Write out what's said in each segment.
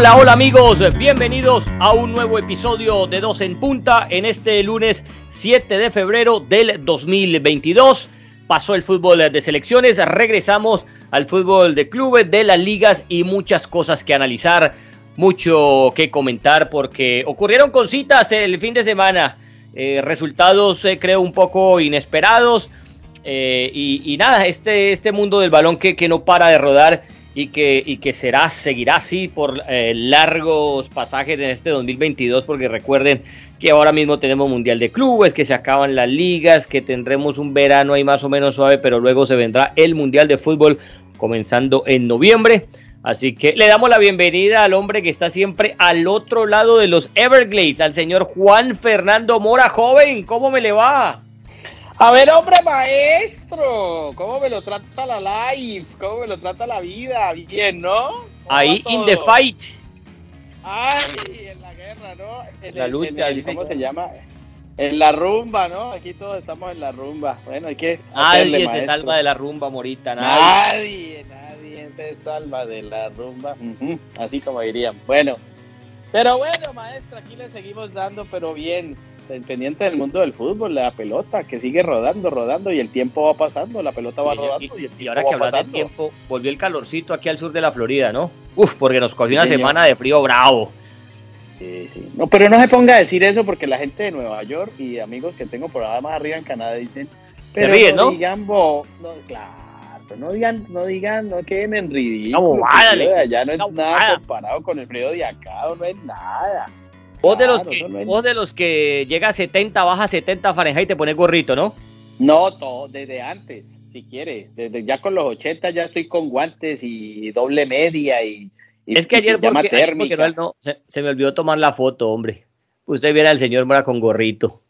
Hola, hola amigos, bienvenidos a un nuevo episodio de Dos en Punta en este lunes 7 de febrero del 2022. Pasó el fútbol de selecciones, regresamos al fútbol de clubes, de las ligas y muchas cosas que analizar, mucho que comentar porque ocurrieron cositas el fin de semana, eh, resultados eh, creo un poco inesperados. Eh, y, nada, este, este mundo del balón que, que no para de rodar y que, y que será, seguirá así por eh, largos pasajes en este 2022, porque recuerden que ahora mismo tenemos Mundial de Clubes, que se acaban las ligas, que tendremos un verano ahí más o menos suave, pero luego se vendrá el Mundial de Fútbol comenzando en noviembre. Así que le damos la bienvenida al hombre que está siempre al otro lado de los Everglades, al señor Juan Fernando Mora, joven, ¿cómo me le va? A ver, hombre maestro, ¿cómo me lo trata la life? ¿Cómo me lo trata la vida? Bien, ¿no? Ahí in the fight. Ay, en la guerra, ¿no? En la lucha, ¿cómo se llama? En la rumba, ¿no? Aquí todos estamos en la rumba. Bueno, hay que. Nadie se salva de la rumba, Morita. Nadie, nadie, se salva de la rumba. Así como dirían. Bueno, pero bueno, maestro, aquí le seguimos dando, pero bien pendiente del mundo del fútbol, la pelota que sigue rodando, rodando y el tiempo va pasando, la pelota va rodando. Y, ahora que hablas del tiempo, volvió el calorcito aquí al sur de la Florida, ¿no? Uf, porque nos cogió una semana de frío bravo. Sí, sí. No, pero no se ponga a decir eso porque la gente de Nueva York y amigos que tengo por allá más arriba en Canadá dicen, pero no, digan, no, claro, no digan, no digan, no queden en ridículo. No, allá no es nada comparado con el frío de acá, no es nada. Vos, de los que, de los que llega a 70, baja a 70 Fahrenheit, te pones gorrito, ¿no? No, todo, desde antes, si quiere. Desde ya con los 80 ya estoy con guantes y doble media y. es que ayer, porque, no, se, me olvidó tomar la foto, hombre. Usted viera al señor Mora con gorrito.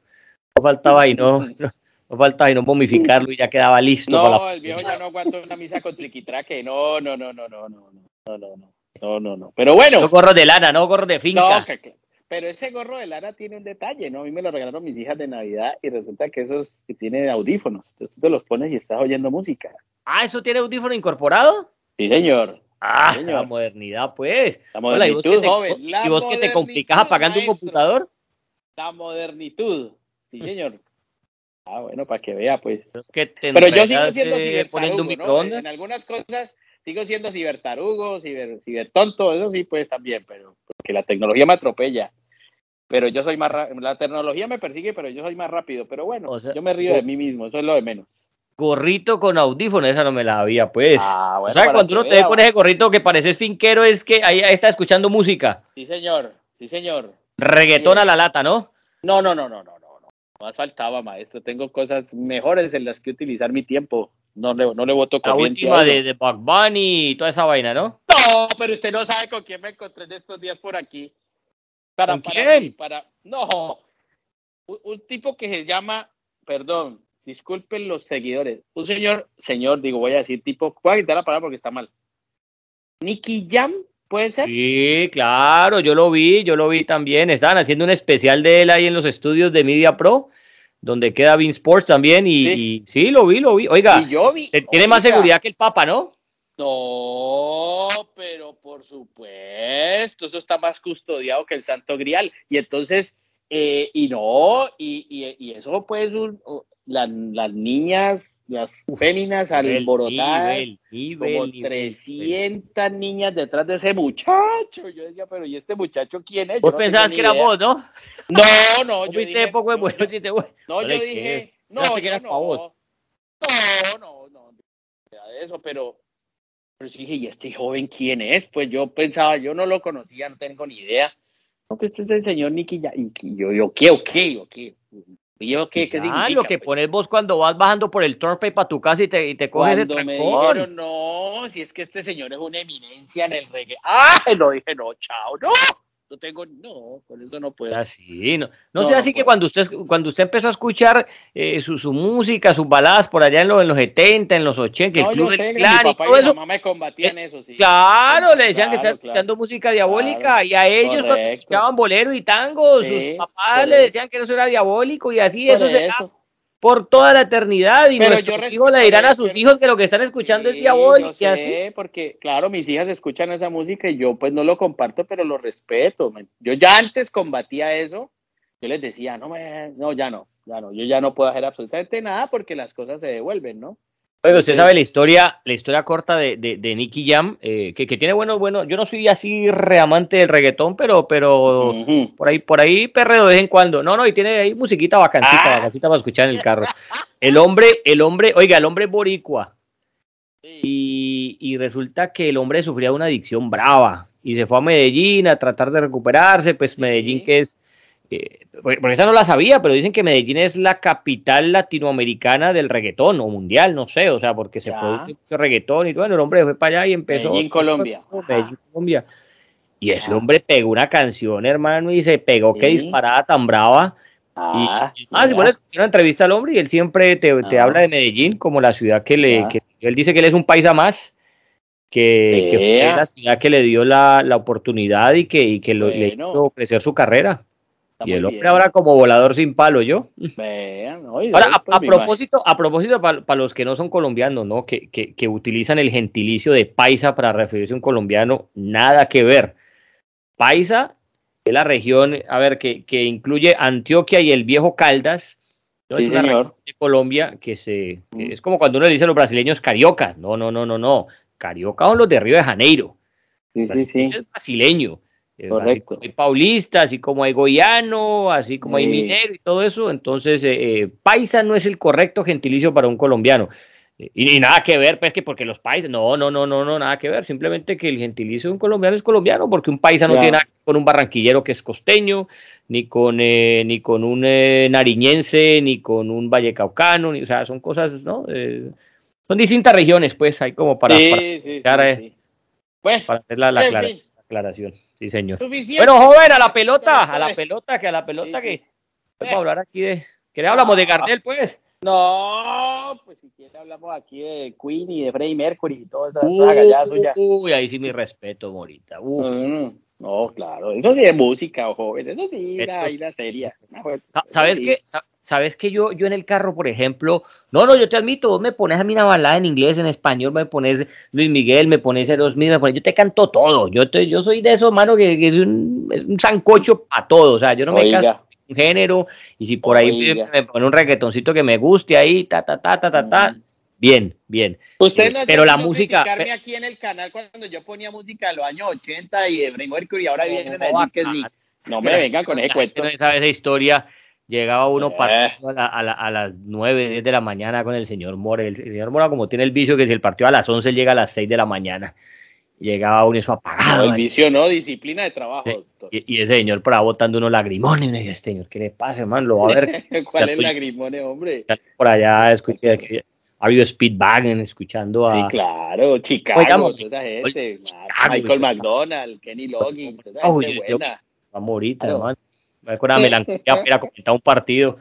No faltaba ahí, no, no, faltaba ahí no momificarlo y ya quedaba listo. No, el viejo ya no aguantó una misa con triquitraque. No, no, no, no, no, no, no, no, no, no, no, no. Pero bueno. No gorro de lana, no gorro de finca. No, que, pero ese gorro de Lara tiene un detalle, ¿no? A mí me lo regalaron mis hijas de Navidad y resulta que esos que tiene audífonos. Entonces tú te los pones y estás oyendo música. Ah, ¿eso tiene audífono incorporado? Sí, señor. Ah, la modernidad, pues. La modernitud, ¿y vos joven. ¿Y vos que te complicas apagando un computador? La modernitud. Sí, señor. Ah, bueno, para que vea, pues. Pero yo sigo siendo cibertarugo, ¿no? En algunas cosas sigo siendo cibertarugo, ciber, cibertonto, eso sí, pues también, pero porque la tecnología me atropella pero yo soy más la tecnología me persigue, pero yo soy más rápido, pero bueno, yo me río de mí mismo, eso es lo de menos. Gorrito con audífono, esa no me la había, pues. Ah, bueno, o sea, cuando uno te pone ese gorrito que pareces finquero, es que ahí, está escuchando música. Sí, señor, sí, señor. Reggaetón a la lata, ¿no? No, no, no, no, no, no, no. Más faltaba, maestro. Tengo cosas mejores en las que utilizar mi tiempo. No le, no le voto con La última de, de Bug Bunny y toda esa vaina, ¿no? No, pero usted no sabe con quién me encontré en estos días por aquí. Para, ¿Con quién? Para, no, un, tipo que se llama, perdón, disculpen los seguidores, un señor, señor, digo, voy a decir tipo, voy a quitar la palabra porque está mal. Nicky Jam, ¿puede ser? Sí, claro, yo lo vi, yo lo vi también. Estaban haciendo un especial de él ahí en los estudios de Media Pro, donde queda Bean Sports también, y sí, lo vi, lo vi. Oiga, yo vi, tiene más seguridad que el Papa, ¿no? No, pero por supuesto, eso está más custodiado que el Santo Grial. Y entonces, eh, y no, y, y, eso pues las niñas, las féminas alborotadas, como 300 niñas detrás de ese muchacho. Yo decía, pero ¿y este muchacho quién es? Vos pensabas que era vos, ¿no? No, no, yo dije, poco bueno, No, yo dije, no, no, no, no, no, no, eso, pero pero sí dije, ¿y este joven quién es? Pues yo pensaba, yo no lo conocía, no tengo ni idea. No, que este es el señor Nicky ya. Y yo, yo, ¿qué, o qué, o qué? Yo, ¿qué, qué significa? lo que pues? pones vos cuando vas bajando por el torpe para tu casa y te, y te coges cuando ese me dijeron, no, si es que este señor es una eminencia en el reggae. ¡Ah! Lo dije, no, chao, no no tengo, no, con eso no puedo. Así, no, no, sea así que cuando usted, cuando usted empezó a escuchar eh, su, su, música, sus baladas por allá en, los, en los 70, en los 80, el Club del Clan y todo eso. me combatían eh, eso, sí. Claro, le decían que estaba escuchando música diabólica y a ellos cuando escuchaban bolero y tango, sus papás le decían que eso era diabólico y así, eso, se por toda la eternidad y Pero nuestros yo hijos le dirán a sus hijos que lo que están escuchando es Sí, diabólico yo y así. sé, porque claro, mis hijas escuchan esa música y yo pues no lo comparto, pero lo respeto. man. Yo ya antes combatía eso. Yo les decía, no, me, no, ya no, ya no, yo ya no puedo hacer absolutamente nada porque las cosas se devuelven, ¿no? Oiga, usted sabe la historia, la historia corta de, de, de Nicky Jam, eh, que, que tiene bueno, bueno, yo no soy así reamante del reggaetón, pero, pero por ahí, por ahí perreo de vez en cuando. No, no, y tiene ahí musiquita bacancita, Ah. bacancita para escuchar en el carro. El hombre, el hombre, oiga, el hombre es boricua. Y, y resulta que el hombre sufría una adicción brava y se fue a Medellín a tratar de recuperarse, pues Medellín Sí. que es, eh, porque esa no la sabía, pero dicen que Medellín es la capital latinoamericana del reggaetón o mundial, no sé, o sea, porque se Ya. produce mucho reggaetón y bueno, el hombre fue para allá y empezó. Medellín, Colombia. Medellín, Colombia. Y ese Ah. hombre pegó una canción, hermano, y se pegó, qué Sí. disparada tan brava. Ah, Y, ah, pones una entrevista al hombre y él siempre te, te Ah. habla de Medellín como la ciudad que le. Que- él dice que él es un paisa más, que, que fue la ciudad que le dio la, la oportunidad y que, y que lo- le Bueno. hizo crecer su carrera. Y el hombre bien. ahora como volador sin palo, yo. Vean. Y Ahora, a, propósito, a propósito para los que no son colombianos, ¿no? Que, que, que utilizan el gentilicio de paisa para referirse a un colombiano, nada que ver. Paisa es la región, a ver, que, que incluye Antioquia y el viejo Caldas. ¿no? Sí, es una región de Colombia que se. Mm. es como cuando uno le dice a los brasileños cariocas. No, no, no, no, no. Carioca son los de Río de Janeiro. Sí, sí, sí. Es brasileño. Así como hay paulista, así como hay goiano, así como hay minero y todo eso. Entonces, eh, eh, paisa no es el correcto gentilicio para un colombiano. Eh, Y, y nada que ver, pues que porque los paisas, no, no, no, no, no, nada que ver. Simplemente que el gentilicio de un colombiano es colombiano, porque un paisa no tiene nada que ver con un barranquillero que es costeño, ni con, eh, ni con un eh, nariñense, ni con un vallecaucano, ni, o sea, son cosas, ¿no? Eh, son distintas regiones, pues, hay como para, sí, para, sí, sí, para- sí. Bueno, para hacer la, la aclara- aclaración. Sí, señor. suficiente. Bueno, joven, a la pelota, a la pelota, que a la pelota Sí, que. sí. Vamos a hablar aquí de. ¿Qué le hablamos de. Gardel, pues? No, pues si quiere hablamos aquí de Queen y de Freddie Mercury y toda esa esa gallada suya. Uy, ahí sí mi respeto, Morita. Uf. Mm, No, claro, eso sí es música, joven, eso sí, Esto la, eso ¿Sabes qué? Sa- ¿Sabes que yo, yo en el carro, por ejemplo, no, no, yo te admito, vos me pones a mí una balada en inglés, en español, me pones Luis Miguel, me pones Aerosmith, me pones, yo te canto todo, yo, te, yo soy de esos, mano, que, que es un, es un sancocho para todo, o sea, yo no me caso Oiga, un género, y si por ahí me, Oiga. me pone un reggaetoncito que me guste ahí, ta, ta, ta, ta, ta, ta, Mm. bien, bien. Usted Eh, no pero la a música- criticarme aquí en el canal cuando yo ponía música de los años 80 y de Mercury ahora vienen a decir que sí. No me vengan con ese cuento. no sabe esa historia. Llegaba uno Eh. partido a, la- a la- a las 9, 10 de la mañana con el señor Mora. El, el señor Mora, como tiene el vicio que si el partido a las 11 llega a las 6 de la mañana, llegaba uno eso No, apagado. el vicio no, disciplina de trabajo. Sí. y, y ese señor por ahí botando unos lagrimones. Y me este señor, ¿qué le pasa, man? Lo va a ver ¿Cuál es estoy- la grimone, hombre? por allá. Escuché, que ha habido Speedwagon escuchando a. Sí, claro, Chicago, Oigamos, toda esa gente, Chicago, Michael McDonald, Kenny Loggins, toda esa gente buena. a Morita, Claro. Me acuerdo de la melancolía para ir a comentar un partido.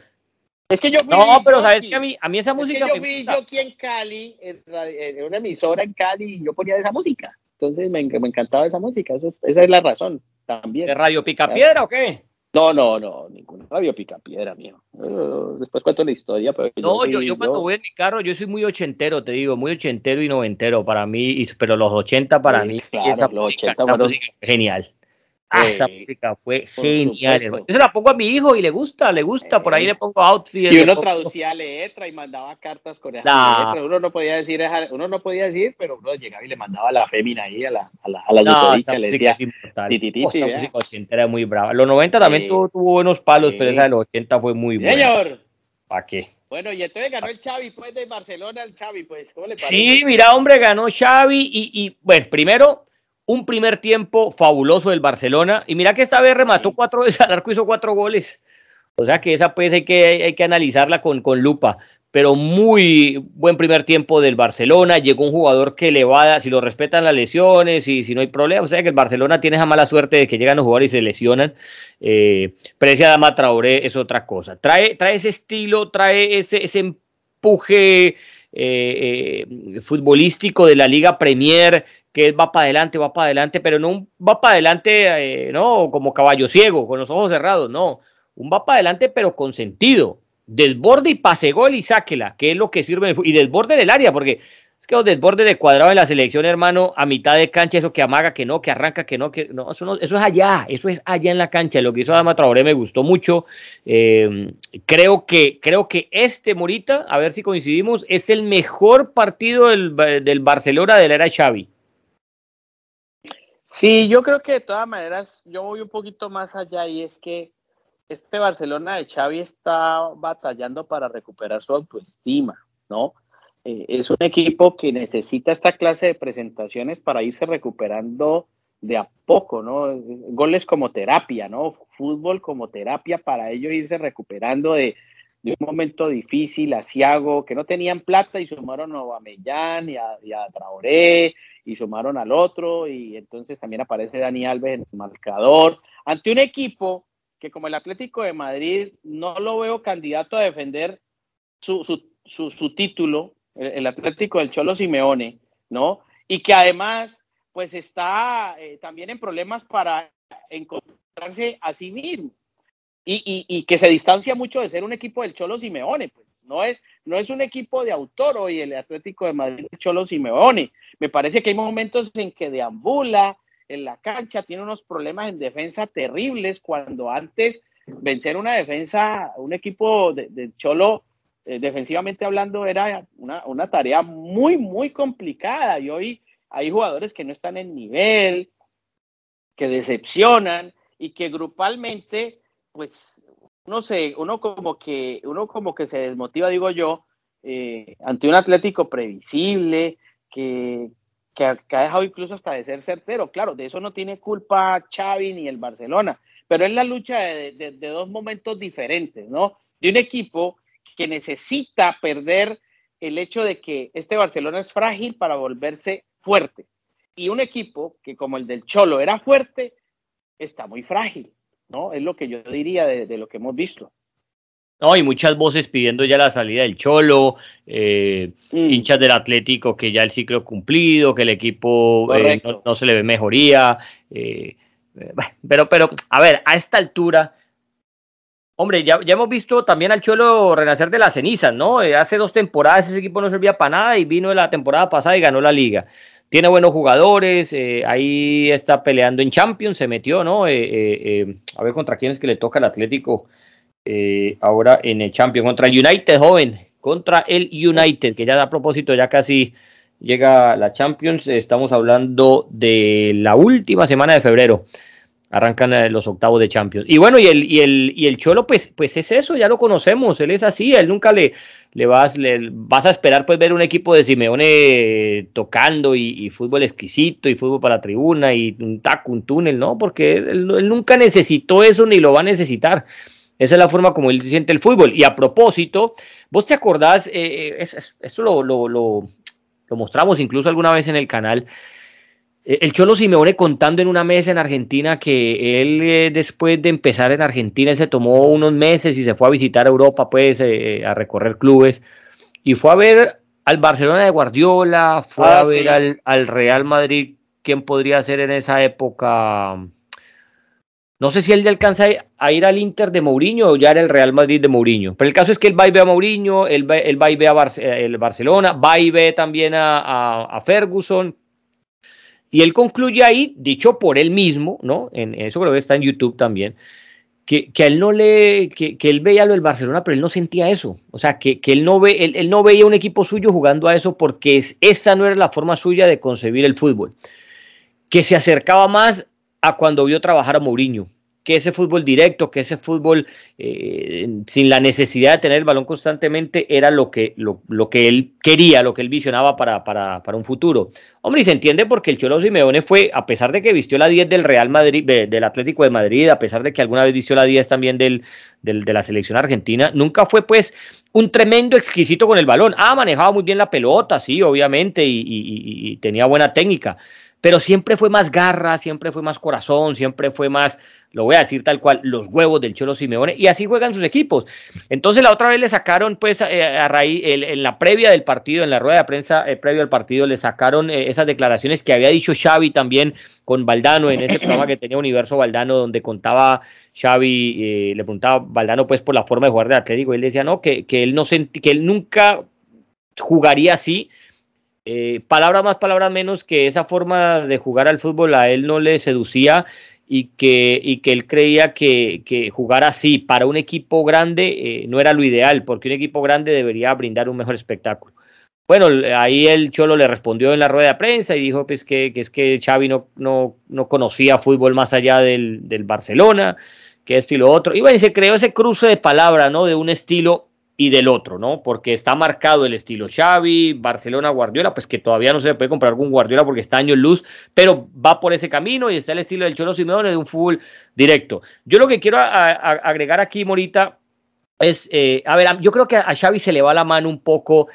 Es que yo fui No, pero sabes que a mí, a mí esa Es que música yo me fui gusta. yo aquí en Cali, en, en una emisora en Cali, y yo ponía esa música. Entonces me, en- me encantaba esa música, esa es, esa es la razón también. ¿De Radio Picapiedra o qué? No, no, no, ninguna radio pica piedra, mío. Eh, después cuento la historia, pero No, yo, yo cuando voy en mi carro, yo soy muy ochentero, te digo, muy ochentero y noventero para mí, y- pero los 80 para Sí, mí, claro, esa, los música, 80 esa fueron- música fue genial. Ah, esa Sí, música fue genial, hermano. Yo se la pongo a mi hijo y le gusta, le gusta, por ahí Sí. le pongo outfit. Y uno pongo- traducía letra y mandaba cartas con esa Nah. Uno no podía decir, esa- uno no podía decir, pero uno llegaba y le mandaba a la fémina ahí, a la, a la, a la esa le decía, es inmortal. ti, ti, ti, esa ¿verdad? música es muy brava. Los 90 también tuvo, tuvo buenos palos, pero esa de los 80 fue muy buena. señor. ¿Para qué? Bueno, y entonces ganó el Xavi, pues, de Barcelona el Xavi, pues, ¿cómo le parece? Sí, mira, hombre, ganó Xavi y, y, bueno, primero, un primer tiempo fabuloso del Barcelona. Y mira que esta vez remató cuatro veces al arco, hizo cuatro goles. O sea que esa pues hay que, hay que analizarla con, con lupa. Pero muy buen primer tiempo del Barcelona. Llegó un jugador que le va a dar, si lo respetan las lesiones y si no hay problema. O sea que el Barcelona tiene esa mala suerte de que llegan los jugadores y se lesionan. Eh, Precia Dama Traoré es otra cosa. Trae, trae ese estilo, trae ese, ese empuje eh, eh, futbolístico de la Liga Premier, que va para adelante, va para adelante, pero no un va para adelante, eh, no como caballo ciego, con los ojos cerrados, no. Un va para adelante, pero con sentido. desborde y pase gol y sáquela, que es lo que sirve, y desborde del área, porque es que los desbordes de cuadrado en la selección, hermano, a mitad de cancha, eso que amaga, que no, que arranca, que no, que no, eso, eso es allá, eso es allá en la cancha. Lo que hizo Adama Traoré me gustó mucho. Eh, creo, que, creo que este Morita, a ver si coincidimos, es el mejor partido del, del Barcelona de la era Xavi. Sí, yo creo que de todas maneras, yo voy un poquito más allá y es que este Barcelona de Xavi está batallando para recuperar su autoestima, ¿no? Eh, es un equipo que necesita esta clase de presentaciones para irse recuperando de a poco, ¿no? Goles como terapia, ¿no? Fútbol como terapia para ellos irse recuperando de, un momento difícil, asiago, que no tenían plata y sumaron a Bamellán y a, y a Traoré y sumaron al otro y entonces también aparece Dani Alves en el marcador ante un equipo que como el Atlético de Madrid no lo veo candidato a defender su, su, título, el, Atlético del Cholo Simeone, ¿no? Y que además, pues está eh, también en problemas para encontrarse a sí mismo. Y, y, que se distancia mucho de ser un equipo del Cholo Simeone, pues no es, no es un equipo de autor hoy el Atlético de Madrid del Cholo Simeone. Me parece que hay momentos en que deambula, en la cancha, tiene unos problemas en defensa terribles cuando antes vencer una defensa, un equipo de, Cholo, eh, defensivamente hablando, era una, tarea muy, muy complicada y hoy hay jugadores que no están en nivel, que decepcionan y que grupalmente, pues, no sé, uno como que, uno como que se desmotiva, digo yo, eh, ante un Atlético previsible, que, que, ha dejado incluso hasta de ser certero. Claro, de eso no tiene culpa Xavi ni el Barcelona, pero es la lucha de, dos momentos diferentes, ¿no? De un equipo que necesita perder el hecho de que este Barcelona es frágil para volverse fuerte. Y un equipo que como el del Cholo era fuerte, está muy frágil, ¿no? Es lo que yo diría de lo que hemos visto. No, y muchas voces pidiendo ya la salida del Cholo, eh, mm. hinchas del Atlético que ya el ciclo cumplido, que el equipo eh, no, se le ve mejoría. Eh, pero, pero, a ver, a esta altura, hombre, ya, ya hemos visto también al Cholo renacer de las cenizas, ¿no? hace dos temporadas ese equipo no servía para nada y vino la temporada pasada y ganó la liga. Tiene buenos jugadores, ahí está peleando en Champions, se metió, ¿no? a ver contra quién es que le toca al Atlético eh, ahora en el Champions contra el United, joven, contra el United, que ya a propósito ya casi llega la Champions, estamos hablando de la última semana de febrero, arrancan eh, los octavos de Champions. Y bueno, y el, y el, y el Cholo, pues, pues es eso, ya lo conocemos, él es así, él nunca le, le, vas, le vas a esperar pues ver un equipo de Simeone tocando y, fútbol exquisito y fútbol para tribuna y un taco, un túnel, ¿no? Porque él nunca necesitó eso ni lo va a necesitar. Esa es la forma como él siente el fútbol. Y a propósito, vos te acordás, eh, eh esto lo, lo, mostramos incluso alguna vez en el canal, eh, el Cholo Simeone contando en una mesa en Argentina que él eh, después de empezar en Argentina, él se tomó unos meses y se fue a visitar Europa, pues, a recorrer clubes, y fue a ver al Barcelona de Guardiola, fue ah, a ver al, al Real Madrid, ¿quién podría ser en esa época? No sé si él le alcanza a ir al Inter de Mourinho o ya era el Real Madrid de Mourinho. Pero el caso es que él va y ve a Mourinho, él, va, y ve a eh, el Barcelona, va y ve también a, Ferguson. Y él concluye ahí, dicho por él mismo, ¿no? En, eso creo que está en YouTube también, que, que él no le, que, él veía lo del Barcelona, pero él no sentía eso. O sea, que, él, no ve, él, no veía un equipo suyo jugando a eso porque esa no era la forma suya de concebir el fútbol. Que se acercaba más a cuando vio trabajar a Mourinho, que ese fútbol directo, que ese fútbol eh, sin la necesidad de tener el balón constantemente era lo que, lo, que él quería, lo que él visionaba para, para, para, un futuro. Hombre, y se entiende porque el Cholo Simeone fue, a pesar de que vistió la 10 del Real Madrid, del Atlético de Madrid, a pesar de que alguna vez vistió la 10 también del, de la selección argentina, nunca fue pues un tremendo exquisito con el balón. Ah, manejaba muy bien la pelota, sí, obviamente, y tenía buena técnica pero siempre fue más garra, siempre fue más corazón, siempre fue más, lo voy a decir tal cual, los huevos del Cholo Simeone, y así juegan sus equipos. Entonces la otra vez le sacaron, pues, eh, a raíz, en la previa del partido, en la rueda de prensa eh, previo al partido, le sacaron eh, esas declaraciones que había dicho Xavi también con Valdano, en ese programa que tenía Universo Valdano, donde contaba Xavi eh, le preguntaba Valdano pues por la forma de jugar de Atlético, él decía no, que, que él no sentí, que él nunca jugaría así, eh, palabra más, palabra menos, que esa forma de jugar al fútbol a él no le seducía y que, y él creía que, jugar así para un equipo grande eh, no era lo ideal, porque un equipo grande debería brindar un mejor espectáculo. Bueno, ahí el Cholo le respondió en la rueda de prensa y dijo pues, que, es que Xavi no, no, no conocía fútbol más allá del, del Barcelona, que esto y lo otro. Y bueno, se creó ese cruce de palabras, ¿no? De un estilo y del otro, ¿no? Porque está marcado el estilo Xavi, Barcelona, Guardiola, pues que todavía no se puede comprar algún Guardiola porque está año en luz, pero va por ese camino y está el estilo del Cholo Simeone de un fútbol directo. Yo lo que quiero agregar aquí, Morita, es, eh, a ver, yo creo que a Xavi se le va la mano un poco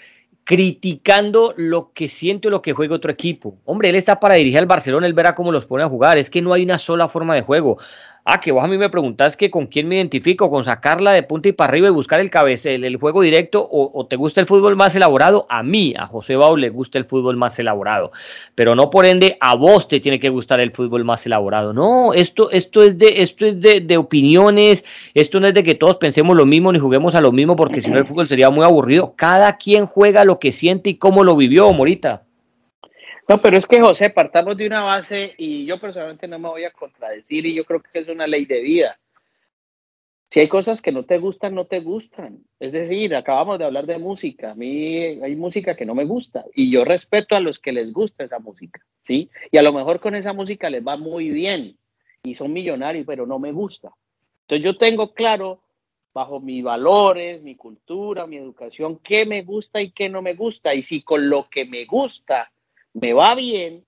criticando lo que siente o lo que juega otro equipo. Hombre, él está para dirigir al Barcelona, él verá cómo los pone a jugar. Es que no hay una sola forma de juego. Ah, que vos a mí me preguntás que con quién me identifico, con sacarla de punta y para arriba y buscar el cabecel, el juego directo, o, te gusta el fútbol más elaborado. A mí, a José Bau, le gusta el fútbol más elaborado. Pero no por ende a vos te tiene que gustar el fútbol más elaborado. No, esto, esto es de, esto es de, de opiniones, esto no es de que todos pensemos lo mismo ni juguemos a lo mismo, porque si no el fútbol sería muy aburrido. Cada quien juega lo que siente y cómo lo vivió, Morita. No, pero es que José, partamos de una base y yo personalmente no me voy a contradecir y yo creo que es una ley de vida. Si hay cosas que no te gustan, no te gustan. Es decir, acabamos de hablar de música. A mí hay música que no me gusta y yo respeto a los que les gusta esa música, ¿sí? Y a lo mejor con esa música les va muy bien y son millonarios, pero no me gusta. Entonces yo tengo claro, bajo mis valores, mi cultura, mi educación, qué me gusta y qué no me gusta. Y si con lo que me gusta me va bien,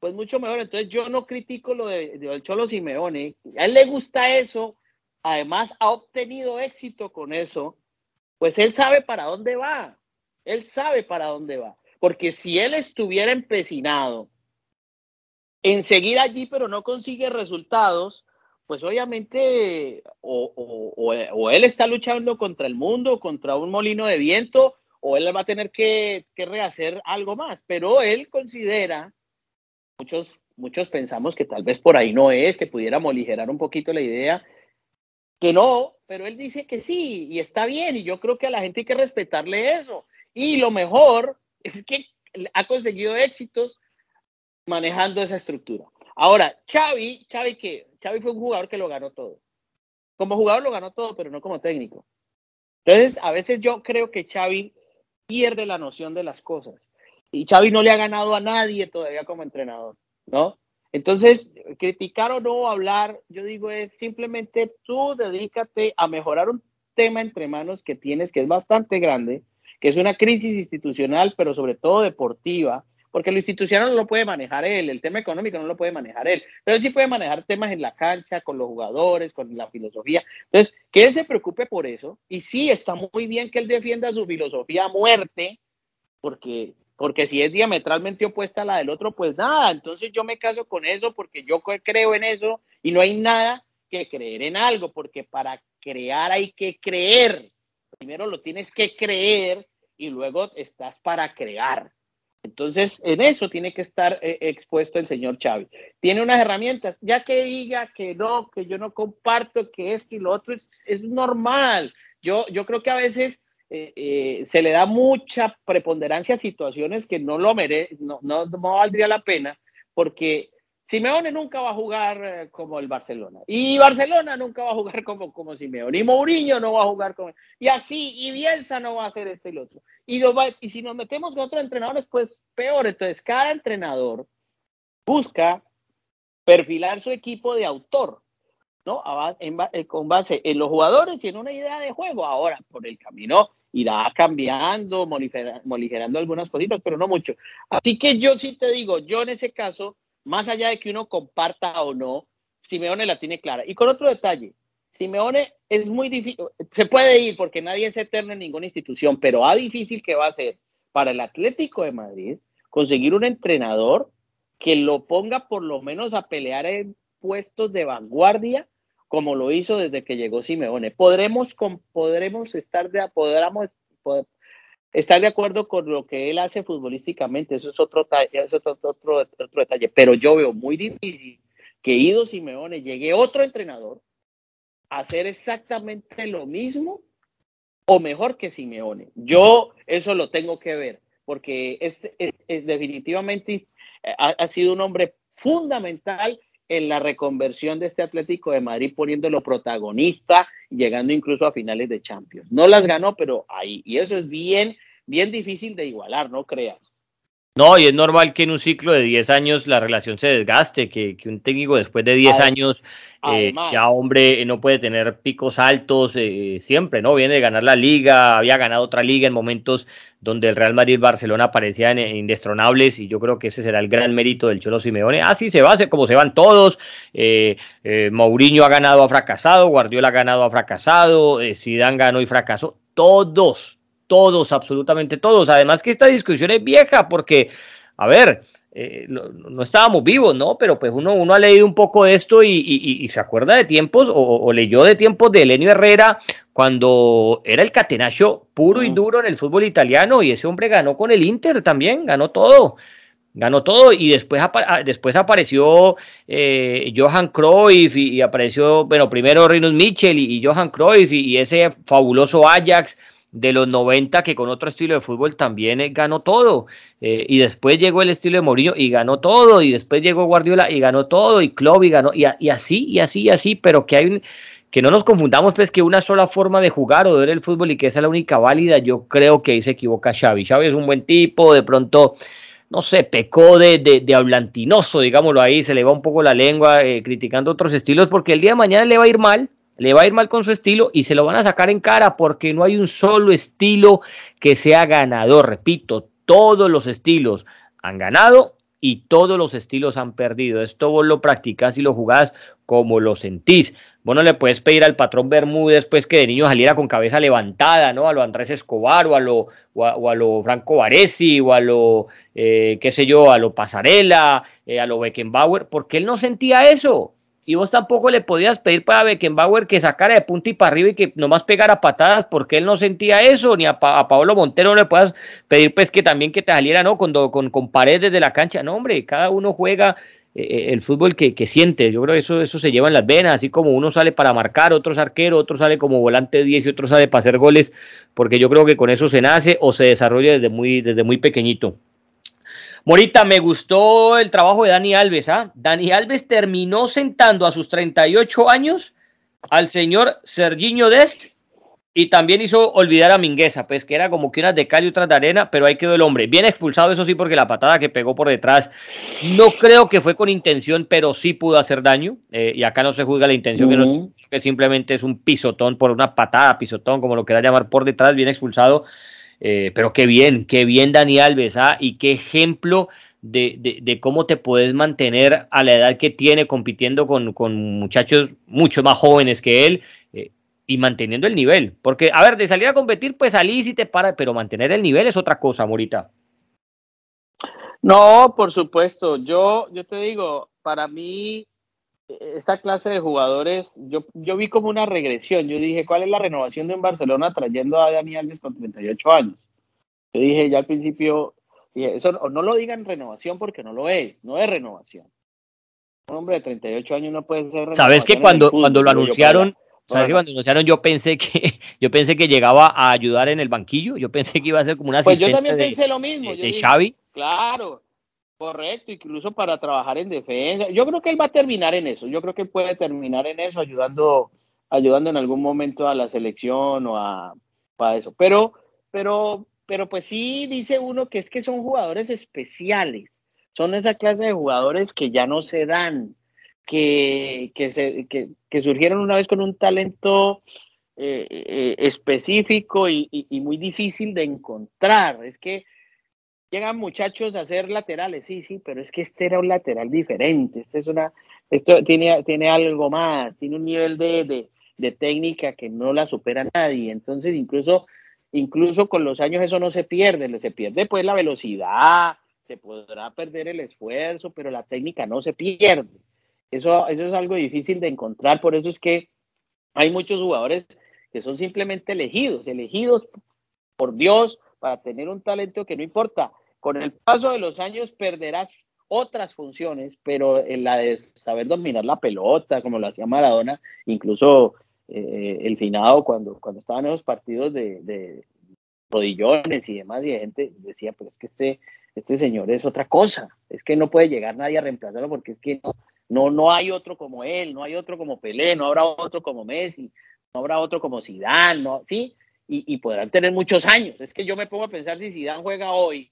pues mucho mejor. Entonces yo no critico lo de, del Cholo Simeone. A él le gusta eso. Además ha obtenido éxito con eso. Pues él sabe para dónde va. Él sabe para dónde va. Porque si él estuviera empecinado en seguir allí, pero no consigue resultados, pues obviamente o, o, él está luchando contra el mundo, contra un molino de viento, o él va a tener que, rehacer algo más, pero él considera, muchos, muchos pensamos que tal vez por ahí no es, que pudiéramos aligerar un poquito la idea, que no, pero él dice que sí, y está bien, y yo creo que a la gente hay que respetarle eso. Y lo mejor es que ha conseguido éxitos manejando esa estructura. Ahora, Xavi, Xavi que Xavi fue un jugador que lo ganó todo. Como jugador lo ganó todo, pero no como técnico. Entonces, a veces yo creo que Xavi pierde la noción de las cosas. Y Xavi no le ha ganado a nadie todavía como entrenador, ¿no? Entonces, criticar o no hablar, yo digo, es simplemente tú dedícate a mejorar un tema entre manos que tienes, que es bastante grande, que es una crisis institucional, pero sobre todo deportiva, porque lo institucional no lo puede manejar él, el tema económico no lo puede manejar él, pero él sí puede manejar temas en la cancha, con los jugadores, con la filosofía. Entonces, que él se preocupe por eso, y sí, está muy bien que él defienda su filosofía a muerte, porque, porque si es diametralmente opuesta a la del otro, pues nada, entonces yo me caso con eso porque yo creo en eso y no hay nada que creer en algo, porque para crear hay que creer. Primero lo tienes que creer y luego estás para crear. Entonces, en eso tiene que estar eh, expuesto el señor Chávez. Tiene unas herramientas, ya que diga que no, que yo no comparto, que esto y lo otro es, normal. Yo, yo creo que a veces eh, eh, se le da mucha preponderancia a situaciones que no lo merece, no, no, no valdría la pena, porque Simeone nunca va a jugar eh, como el Barcelona. Y Barcelona nunca va a jugar como, como Simeone. Y Mourinho no va a jugar como... Y así, y Bielsa no va a hacer esto y lo otro. Y, y si nos metemos con otros entrenadores, pues peor. Entonces, cada entrenador busca perfilar su equipo de autor, ¿no? Eh, con base en los jugadores y en una idea de juego. Ahora, por el camino irá cambiando, moligerando algunas cositas, pero no mucho. Así que yo sí te digo, yo en ese caso más allá de que uno comparta o no, Simeone la tiene clara. Y con otro detalle, Simeone es muy difícil, se puede ir porque nadie es eterno en ninguna institución, pero a difícil que va a ser para el Atlético de Madrid conseguir un entrenador que lo ponga por lo menos a pelear en puestos de vanguardia como lo hizo desde que llegó Simeone. Podremos, podremos estar de podremos, estar de acuerdo con lo que él hace futbolísticamente, eso es otro, eso es otro, otro, detalle, pero yo veo muy difícil que Ido Simeone llegue otro entrenador hacer exactamente lo mismo o mejor que Simeone. Yo eso lo tengo que ver, porque es, definitivamente eh, ha, sido un hombre fundamental en la reconversión de este Atlético de Madrid, poniéndolo protagonista, llegando incluso a finales de Champions. No las ganó, pero ahí. Y eso es bien, bien difícil de igualar, no creas. No, y es normal que en un ciclo de 10 años la relación se desgaste, que, un técnico después de 10 años eh, ya hombre no puede tener picos altos eh, siempre, ¿no? Viene de ganar la liga, había ganado otra liga en momentos donde el Real Madrid y Barcelona parecían eh, indestronables y yo creo que ese será el gran mérito del Cholo Simeone. Así ah, se va, como se van todos. Mourinho ha ganado, ha fracasado, Guardiola ha ganado, ha fracasado, Zidane ganó y fracasó. Todos, todos, absolutamente todos. Además que esta discusión es vieja porque, a ver, eh, no, estábamos vivos, ¿no? Pero pues uno, uno ha leído un poco de esto y, se acuerda de tiempos o, leyó de tiempos de Elenio Herrera cuando era el catenacho puro y duro en el fútbol italiano y ese hombre ganó con el Inter también, ganó todo. Ganó todo y después, ah, después apareció eh, Johan Cruyff y, apareció, bueno, primero Rinus Mitchell y, Johan Cruyff y ese fabuloso Ajax de los 90 que con otro estilo de fútbol también eh, ganó todo. Eh, y después llegó el estilo de Mourinho y ganó todo. Y después llegó Guardiola y ganó todo. Y Klopp y ganó. Y, así, y así, y así. Pero que hay que no nos confundamos pues que una sola forma de jugar o de ver el fútbol y que esa es la única válida, yo creo que ahí se equivoca Xavi. Xavi es un buen tipo, de pronto, no sé, pecó de, de, hablantinoso, digámoslo ahí, se le va un poco la lengua eh, criticando otros estilos porque el día de mañana le va a ir mal, le va a ir mal con su estilo y se lo van a sacar en cara porque no hay un solo estilo que sea ganador. Repito, todos los estilos han ganado y todos los estilos han perdido. Esto vos lo practicas y lo jugás como lo sentís. Vos no le puedes pedir al patrón Bermúdez pues que de niño saliera con cabeza levantada, ¿no? A lo Andrés Escobar o a lo, o a, lo Franco Varesi o a lo, eh, qué sé yo, a lo Pasarela, eh, a lo Beckenbauer, porque él no sentía eso y vos tampoco le podías pedir para Beckenbauer que sacara de punta y para arriba y que nomás pegara patadas porque él no sentía eso, ni a, Pablo Montero le puedas pedir pues que también que te saliera, ¿no? Con, con, con paredes de la cancha, no hombre, cada uno juega eh, eh, el fútbol que, siente, yo creo que eso, eso se lleva en las venas, así como uno sale para marcar, otro es arquero, otro sale como volante 10 y otro sale para hacer goles, porque yo creo que con eso se nace o se desarrolla desde muy, desde muy pequeñito. Morita, me gustó el trabajo de Dani Alves. ¿ah? Dani Alves terminó sentando a sus 38 años al señor Serginho Dest y también hizo olvidar a Mingueza, pues que era como que unas de cal y otras de arena, pero ahí quedó el hombre. Bien expulsado, eso sí, porque la patada que pegó por detrás no creo que fue con intención, pero sí pudo hacer daño. Eh, y acá no se juzga la intención, que, simplemente es un pisotón por una patada, pisotón, como lo quiera llamar por detrás, bien expulsado. Eh, pero qué bien, qué bien Dani Alves, ¿ah? y qué ejemplo de, cómo te puedes mantener a la edad que tiene compitiendo con, muchachos mucho más jóvenes que él eh, y manteniendo el nivel. Porque, a ver, de salir a competir, pues salís y te para, pero mantener el nivel es otra cosa, Morita. No, por supuesto. Yo, yo te digo, para mí esta clase de jugadores, yo, yo vi como una regresión. Yo dije, ¿cuál es la renovación de en Barcelona trayendo a Dani Alves con 38 años? Yo dije ya al principio, eso no, lo digan renovación porque no lo es, no es renovación. Un hombre de 38 años no puede ser Sabes que cuando, cuando lo anunciaron, ¿sabes que cuando anunciaron yo pensé que yo pensé que llegaba a ayudar en el banquillo? Yo pensé que iba a ser como una Pues yo también pensé lo mismo. De, Xavi. Claro, Correcto, incluso para trabajar en defensa. Yo creo que él va a terminar en eso. Yo creo que puede terminar en eso, ayudando, ayudando en algún momento a la selección o a, eso. Pero, pero, pero pues sí dice uno que es que son jugadores especiales. Son esa clase de jugadores que ya no se dan, que, que, se, que, surgieron una vez con un talento eh, eh, específico y muy difícil de encontrar. Es que llegan muchachos a ser laterales, sí, sí, pero es que este era un lateral diferente, este es una, esto tiene, tiene algo más, tiene un nivel de, de, técnica que no la supera nadie, entonces incluso, incluso con los años eso no se pierde, se pierde pues la velocidad, se podrá perder el esfuerzo, pero la técnica no se pierde. Eso, eso es algo difícil de encontrar, por eso es que hay muchos jugadores que son simplemente elegidos, elegidos por Dios para tener un talento que no importa, con el paso de los años perderás otras funciones, pero en la de saber dominar la pelota, como lo hacía Maradona, incluso eh, el finado cuando, cuando estaban esos partidos de, de rodillones y demás, y gente decía, pues es que este, este señor es otra cosa, es que no puede llegar nadie a reemplazarlo porque es que no, no, no hay otro como él, no hay otro como Pelé, no habrá otro como Messi, no habrá otro como Zidane, ¿no? ¿sí? Y, podrán tener muchos años. Es que yo me pongo a pensar si Zidane juega hoy,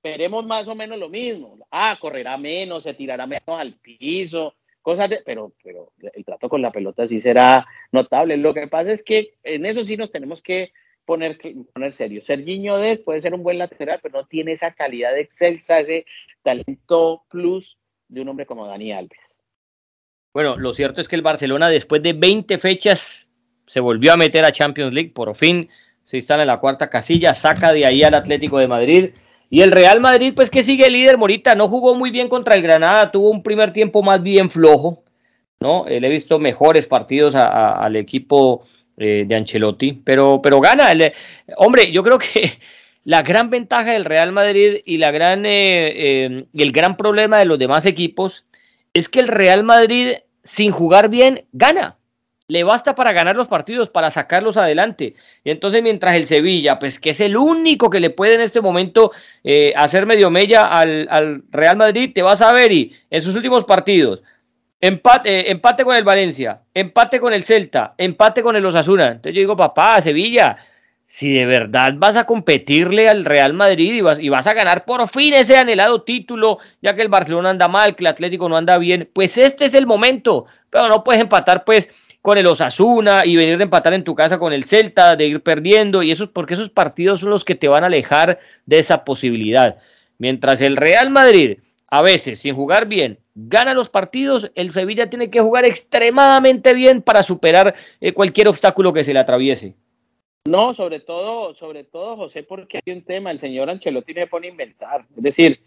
veremos más o menos lo mismo. Ah, correrá menos, se tirará menos al piso, cosas de, pero, pero el trato con la pelota sí será notable. Lo que pasa es que en eso sí nos tenemos que poner, poner serio. Serginho de puede ser un buen lateral, pero no tiene esa calidad de excelsa, ese talento plus de un hombre como Dani Alves. Bueno, lo cierto es que el Barcelona después de 20 fechas se volvió a meter a Champions League, por fin se instala en la cuarta casilla, saca de ahí al Atlético de Madrid. Y el Real Madrid, pues que sigue líder, Morita, no jugó muy bien contra el Granada, tuvo un primer tiempo más bien flojo, ¿no? Eh, le he visto mejores partidos al equipo eh, de Ancelotti, pero, pero gana. hombre, yo creo que la gran ventaja del Real Madrid y la gran, eh, el gran problema de los demás equipos es que el Real Madrid, sin jugar bien, gana le basta para ganar los partidos, para sacarlos adelante. Y entonces mientras el Sevilla, pues que es el único que le puede en este momento eh, hacer medio mella al, Real Madrid, te vas a ver y en sus últimos partidos, empate, eh, empate con el Valencia, empate con el Celta, empate con el Osasuna. Entonces yo digo, papá, Sevilla, si de verdad vas a competirle al Real Madrid y vas, y vas a ganar por fin ese anhelado título, ya que el Barcelona anda mal, que el Atlético no anda bien, pues este es el momento, pero no puedes empatar pues con el Osasuna y venir de empatar en tu casa con el Celta, de ir perdiendo, y eso porque esos partidos son los que te van a alejar de esa posibilidad. Mientras el Real Madrid, a veces, sin jugar bien, gana los partidos, el Sevilla tiene que jugar extremadamente bien para superar eh, cualquier obstáculo que se le atraviese. No, sobre todo, sobre todo, José, porque hay un tema, el señor Ancelotti me pone a inventar. Es decir,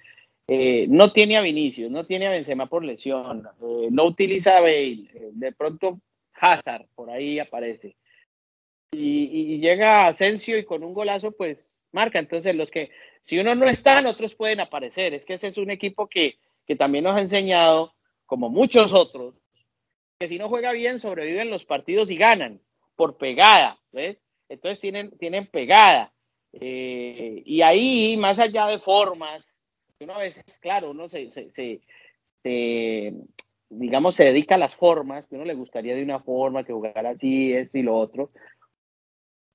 eh, no tiene a Vinicius, no tiene a Benzema por lesión, eh, no utiliza a Bale, de pronto Hazard, por ahí aparece. Y, llega Asensio y con un golazo, pues marca. Entonces, los que, si uno no está, otros pueden aparecer. Es que ese es un equipo que, que también nos ha enseñado, como muchos otros, que si no juega bien, sobreviven los partidos y ganan por pegada, ¿ves? Entonces tienen, tienen pegada. Eh, y ahí, más allá de formas, uno a veces, claro, uno se, se, se, digamos, se dedica a las formas, que uno le gustaría de una forma, que jugara así, esto y lo otro,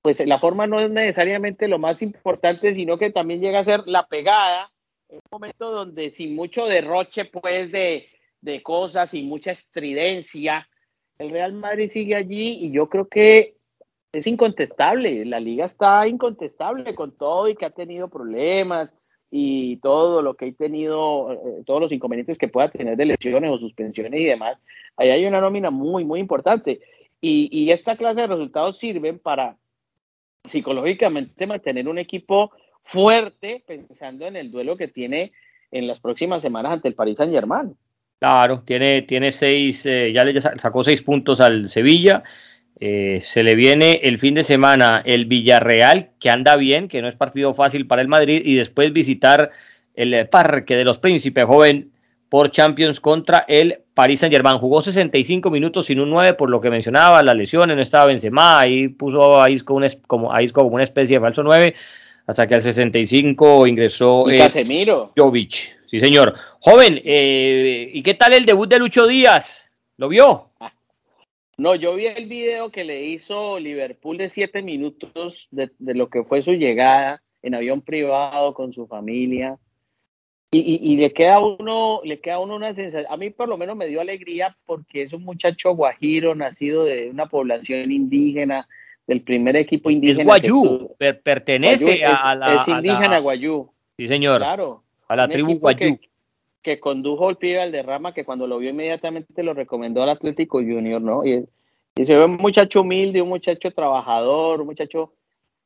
pues la forma no es necesariamente lo más importante, sino que también llega a ser la pegada, un momento donde sin mucho derroche, pues, de, de cosas, sin mucha estridencia, el Real Madrid sigue allí y yo creo que es incontestable, la liga está incontestable con todo y que ha tenido problemas, y todo lo que he tenido, eh, todos los inconvenientes que pueda tener de lesiones o suspensiones y demás, ahí hay una nómina muy, muy importante. Y, y esta clase de resultados sirven para psicológicamente mantener un equipo fuerte pensando en el duelo que tiene en las próximas semanas ante el Paris Saint Germain. Claro, tiene, tiene seis, eh, ya le sacó seis puntos al Sevilla eh, se le viene el fin de semana el Villarreal, que anda bien, que no es partido fácil para el Madrid, y después visitar el Parque de los Príncipes Joven por Champions contra el Paris Saint Germain. Jugó 65 minutos sin un 9, por lo que mencionaba, las lesiones, no estaba Benzema, ahí puso a Isco, como, a como una especie de falso 9, hasta que al 65 ingresó eh, Casemiro. Jovic. Sí, señor. Joven, eh, ¿y qué tal el debut de Lucho Díaz? ¿Lo vio? No, yo vi el video que le hizo Liverpool de siete minutos de, lo que fue su llegada en avión privado con su familia. Y, le queda uno, le queda uno una sensación. A mí por lo menos me dio alegría porque es un muchacho guajiro, nacido de una población indígena, del primer equipo indígena. Es guayú, pertenece a la. Es indígena guayú. Sí, señor. Claro. A la tribu guayú que condujo el pibe al derrama, que cuando lo vio inmediatamente lo recomendó al Atlético Junior, ¿no? Y, se ve un muchacho humilde, un muchacho trabajador, un muchacho...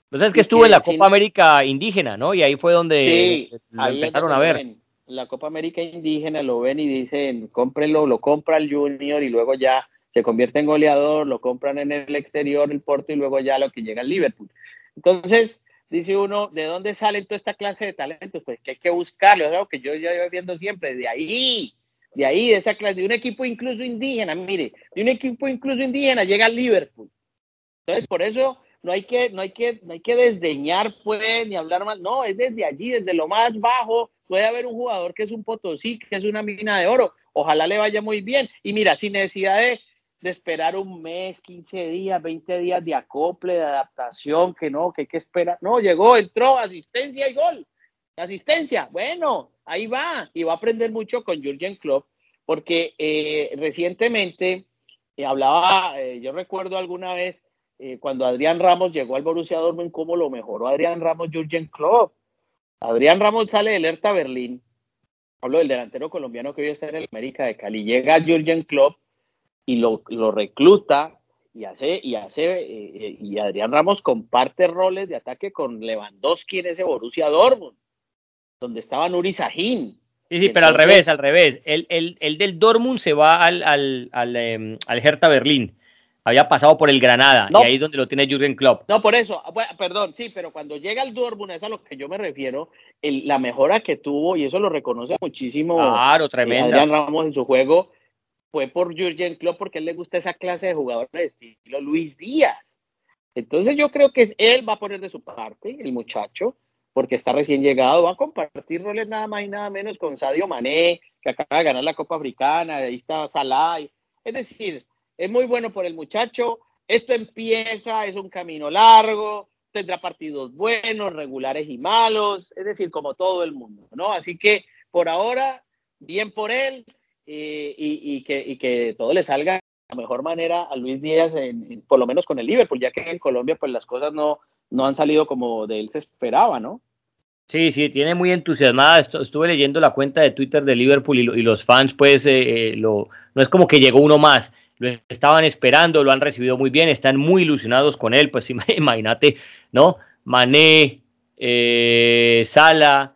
Pues es que estuvo en la Copa América indígena, ¿no? Y ahí fue donde lo empezaron a ver. la Copa América indígena lo ven y dicen, cómprenlo, lo compra el Junior y luego ya se convierte en goleador, lo compran en el exterior, el Porto y luego ya lo que llega al Liverpool. Entonces, dice uno, ¿de dónde sale toda esta clase de talentos? Pues que hay que buscarlo, es algo que yo ya viendo siempre, de ahí. de ahí, de esa clase, de un equipo incluso indígena, mire, de un equipo incluso indígena llega al Liverpool. Entonces, por eso no hay que, no hay que, no hay que desdeñar, pues, ni hablar mal, no, es desde allí, desde lo más bajo, puede haber un jugador que es un potosí, que es una mina de oro, ojalá le vaya muy bien. Y mira, sin necesidad de, de esperar un mes, 15 días, 20 días de acople, de adaptación, que no, que hay que esperar. No, llegó, entró, asistencia y gol. Asistencia, bueno, ahí va. Y va a aprender mucho con Jürgen Klopp, porque eh, recientemente eh, hablaba, eh, yo recuerdo alguna vez cuando Adrián Ramos llegó al Borussia Dortmund, cómo lo mejoró Adrián Ramos Jürgen Klopp. Adrián Ramos sale del Hertha Berlín, hablo del delantero colombiano que hoy está en el América de Cali, llega Jürgen Klopp y lo, lo recluta y hace, y hace, eh, y Adrián Ramos comparte roles de ataque con Lewandowski en ese Borussia Dortmund, donde estaba Nuri Sahin. Sí, sí, pero al revés, al revés. El, el, el, del Dortmund se va al, al, al, eh, al Hertha Berlín. Había pasado por el Granada y ahí es donde lo tiene Jürgen Klopp. No, por eso, perdón, sí, pero cuando llega al Dortmund, es a lo que yo me refiero, el, la mejora que tuvo, y eso lo reconoce muchísimo claro, tremenda. Adrián Ramos en su juego, fue por Jürgen Klopp porque él le gusta esa clase de jugadores de estilo Luis Díaz. Entonces yo creo que él va a poner de su parte, el muchacho, porque está recién llegado, va a compartir roles nada más y nada menos con Sadio Mané, que acaba de ganar la Copa Africana, ahí está Salah. Es decir, es muy bueno por el muchacho, esto empieza, es un camino largo, tendrá partidos buenos, regulares y malos, es decir, como todo el mundo, ¿no? Así que por ahora, bien por él, y, y, que, y que todo le salga de la mejor manera a Luis Díaz, en, por lo menos con el Liverpool, ya que en Colombia pues las cosas no, no han salido como de él se esperaba, ¿no? Sí, sí, tiene muy entusiasmada. Estuve leyendo la cuenta de Twitter de Liverpool y, los fans, pues, eh, eh, lo, no es como que llegó uno más. Lo estaban esperando, lo han recibido muy bien, están muy ilusionados con él. Pues imagínate, ¿no? Mané, eh, Sala,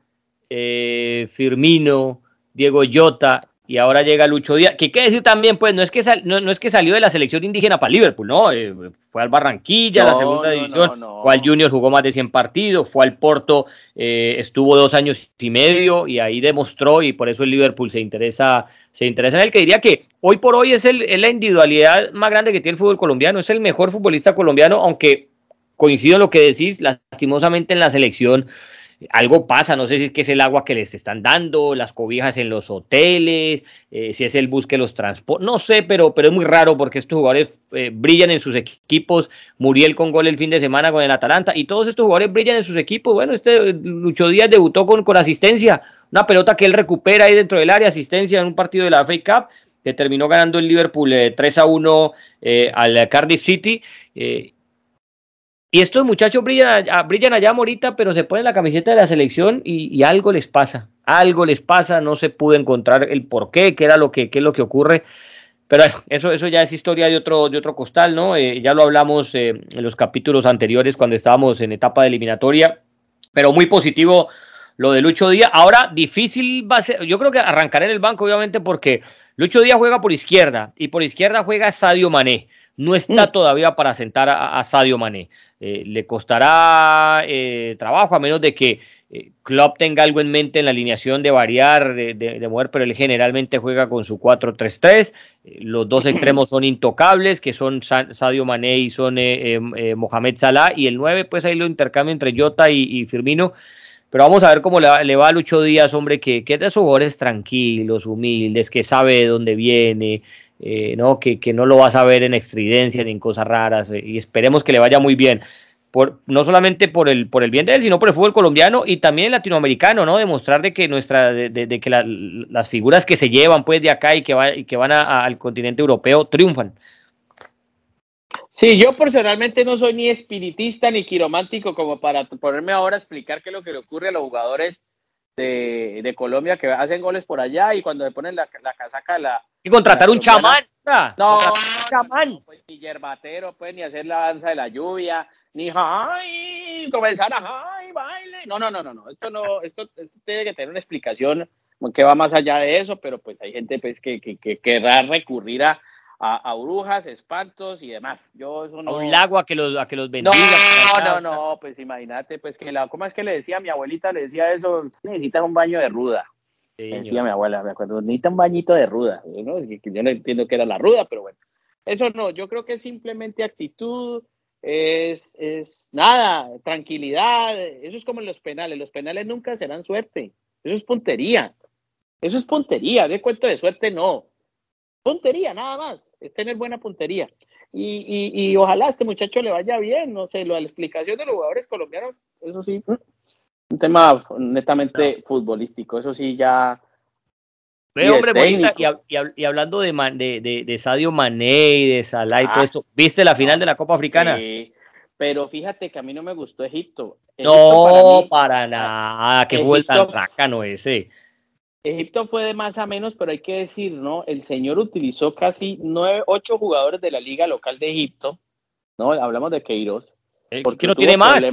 Firmino, Diego Jota, y ahora llega Lucho Díaz, que qué decir también, pues no es que, no, es que salió de la selección indígena para Liverpool, no, eh, fue al Barranquilla, la segunda división, fue al Junior, jugó más de 100 partidos, fue al Porto, eh, estuvo dos años y medio y ahí demostró y por eso el Liverpool se interesa, se interesa en él, que diría que hoy por hoy es, el, es la individualidad más grande que tiene el fútbol colombiano, es el mejor futbolista colombiano, aunque coincido en lo que decís, lastimosamente en la selección algo pasa, no sé si es que es el agua que les están dando, las cobijas en los hoteles, eh, si es el bus que los transporta, no sé, pero, pero es muy raro porque estos jugadores eh, brillan en sus equipos, Muriel con gol el fin de semana con el Atalanta y todos estos jugadores brillan en sus equipos, bueno, este Lucho Díaz debutó con, con asistencia, una pelota que él recupera ahí dentro del área, asistencia en un partido de la FA Cup, que terminó ganando el Liverpool 3 eh, a 1 al Cardiff City. Y estos muchachos brillan, brillan allá morita, pero se ponen la camiseta de la selección y, algo les pasa. Algo les pasa, no se pudo encontrar el por qué, qué era lo que, qué es lo que ocurre. Pero eso, eso ya es historia de otro, de otro costal, ¿no? Eh, ya lo hablamos eh, en los capítulos anteriores cuando estábamos en etapa de eliminatoria. Pero muy positivo lo de Lucho Díaz. Ahora, difícil va a ser. Yo creo que arrancaré en el banco, obviamente, porque Lucho Díaz juega por izquierda y por izquierda juega Sadio Mané no está mm. todavía para sentar a, Sadio Mané. Eh, le costará eh, trabajo a menos de que eh, Klopp tenga algo en mente en la alineación de variar, de, mover, pero él generalmente juega con su 4-3-3. los dos extremos son intocables, que son Sadio Mané y son Mohamed Salah, y el 9, pues ahí lo intercambio entre Jota y, Firmino. Pero vamos a ver cómo le, va a Lucho Díaz, hombre, que, que es de esos jugadores tranquilos, humildes, que sabe de dónde viene, eh, ¿no? Que, que, no lo vas a ver en extridencia ni en cosas raras eh, y esperemos que le vaya muy bien. Por, no solamente por el, por el bien de él, sino por el fútbol colombiano y también el latinoamericano, ¿no? Demostrar de que nuestra, de, que las figuras que se llevan pues de acá y que, va, y que van al continente europeo triunfan. Sí, yo personalmente no soy ni espiritista ni quiromántico como para ponerme ahora a explicar qué es lo que le ocurre a los jugadores de, de Colombia que hacen goles por allá y cuando le ponen la, la casaca la, y contratar un chamán. No, chamán. Pues, ni yerbatero, pues, ni hacer la danza de la lluvia, ni ay, comenzar a ay, baile. No, no, no, no, no. Esto no, esto, tiene que tener una explicación que va más allá de eso, pero pues hay gente pues que, que, que querrá recurrir a, a, brujas, espantos y demás. Yo eso no... A un lago a que los, a que los bendiga. No, no, no, pues imagínate, pues que la, ¿cómo es que le decía a mi abuelita? Le decía eso, necesitan un baño de ruda. Decía mi abuela, me acuerdo, necesita un bañito de ruda. ¿no? Yo no entiendo qué era la ruda, pero bueno. Eso no, yo creo que es simplemente actitud, es, es nada, tranquilidad. Eso es como en los penales. Los penales nunca serán suerte. Eso es puntería. Eso es puntería. De cuento de suerte, no. Puntería, nada más. Es tener buena puntería. Y, y, y ojalá este muchacho le vaya bien. No sé, la explicación de los jugadores colombianos, eso sí, un tema netamente futbolístico, eso sí ya. Ve, hombre, bonita, y, hablando de, de, de, Sadio Mané y de Salah y todo ah. esto, ¿viste la final de la Copa Africana? Sí, pero fíjate que a mí no me gustó Egipto. no, para, nada, que fue el tan rácano ese. Egipto fue de más a menos, pero hay que decir, ¿no? El señor utilizó casi nueve, ocho jugadores de la liga local de Egipto, ¿no? Hablamos de Queiroz. ¿Por qué no tiene más?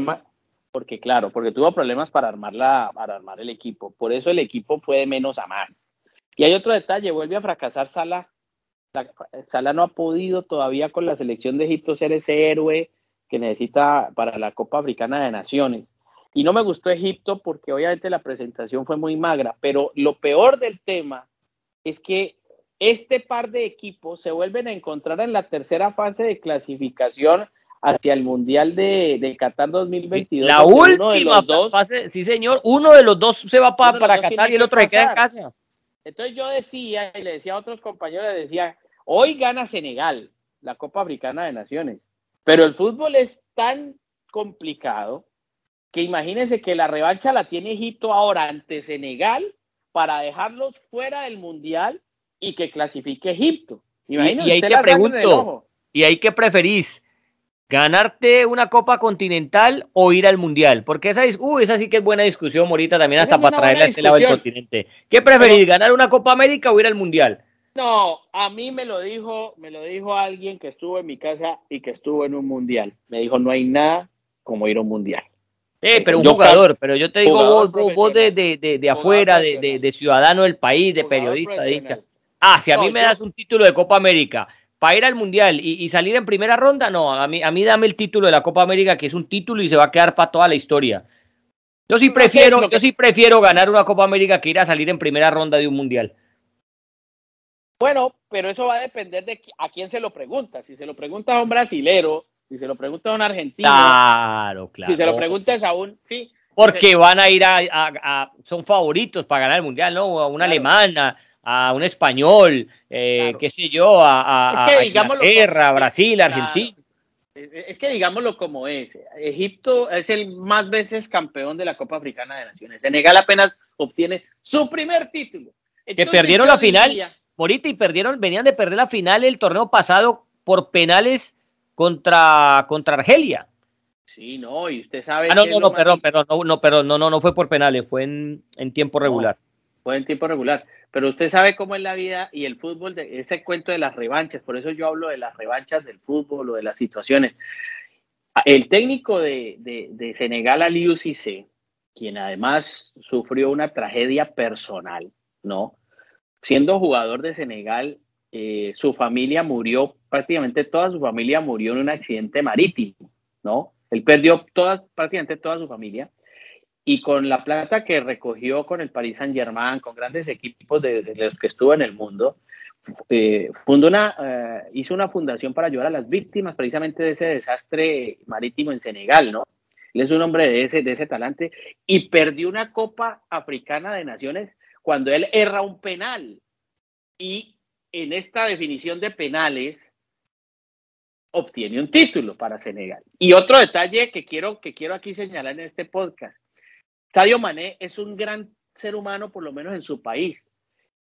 Porque claro, porque tuvo problemas para armar, para armar el equipo. Por eso el equipo fue de menos a más. Y hay otro detalle, vuelve a fracasar Sala. Sala no ha podido todavía con la selección de Egipto ser ese héroe que necesita para la Copa Africana de Naciones. Y no me gustó Egipto porque obviamente la presentación fue muy magra, pero lo peor del tema es que este par de equipos se vuelven a encontrar en la tercera fase de clasificación hacia el Mundial de, de Qatar 2022. La última fase, sí señor, uno de los dos se va para Qatar y el otro se queda en casa. Entonces yo decía, y le decía a otros compañeros, le decía, hoy gana Senegal, la Copa Africana de Naciones, pero el fútbol es tan complicado que imagínense que la revancha la tiene Egipto ahora ante Senegal para dejarlos fuera del Mundial y que clasifique Egipto. Imagínense, y, ahí te pregunto, ¿y ahí qué preferís? Ganarte una Copa Continental o ir al Mundial. Porque esa, es, uh, esa sí que es buena discusión, Morita, también hasta para traerle a este lado del continente. ¿Qué preferís, ganar una Copa América o ir al Mundial? No, a mí me lo dijo, me lo dijo alguien que estuvo en mi casa y que estuvo en un mundial. Me dijo, no hay nada como ir a un mundial. Eh, pero un jugador, pero yo te digo vos, vos, de, de, de, afuera, de, ciudadano del país, de periodista, dicha. Ah, si a mí me das un título de Copa América, para ir al Mundial y, salir en primera ronda, no, a mí, a mí dame el título de la Copa América, que es un título y se va a quedar para toda la historia. Yo sí prefiero, yo sí prefiero ganar una Copa América que ir a salir en primera ronda de un Mundial. Bueno, pero eso va a depender de a quién se lo pregunta. Si se lo pregunta a un brasilero, si se lo pregunta a un argentino. Claro, claro. Si se lo preguntas a un, sí. Porque van a ir a, son favoritos para ganar el Mundial, ¿no? A una alemana, a un español, eh, qué sé yo, a, es Inglaterra, Brasil, Argentina. Es que digámoslo como es, Egipto es el más veces campeón de la Copa Africana de Naciones. Senegal apenas obtiene su primer título. que perdieron la final, Morita, y perdieron, venían de perder la final el torneo pasado por penales contra, contra Argelia. Sí, no, y usted sabe. Ah, no, no, no, perdón, perdón, no, no, perdón, no, no, no fue por penales, fue en, en tiempo regular. fue en tiempo regular. Pero usted sabe cómo es la vida y el fútbol, de ese cuento de las revanchas, por eso yo hablo de las revanchas del fútbol o de las situaciones. El técnico de, de, Senegal, Aliou Cissé, quien además sufrió una tragedia personal, ¿no? Siendo jugador de Senegal, eh, su familia murió, prácticamente toda su familia murió en un accidente marítimo, ¿no? Él perdió toda, prácticamente toda su familia y con la plata que recogió con el Paris Saint Germain, con grandes equipos de, los que estuvo en el mundo, eh, fundó una, eh, hizo una fundación para ayudar a las víctimas precisamente de ese desastre marítimo en Senegal, ¿no? Él es un hombre de ese, de ese talante y perdió una Copa Africana de Naciones cuando él erra un penal. Y en esta definición de penales obtiene un título para Senegal. Y otro detalle que quiero, que quiero aquí señalar en este podcast Sadio Mané es un gran ser humano, por lo menos en su país.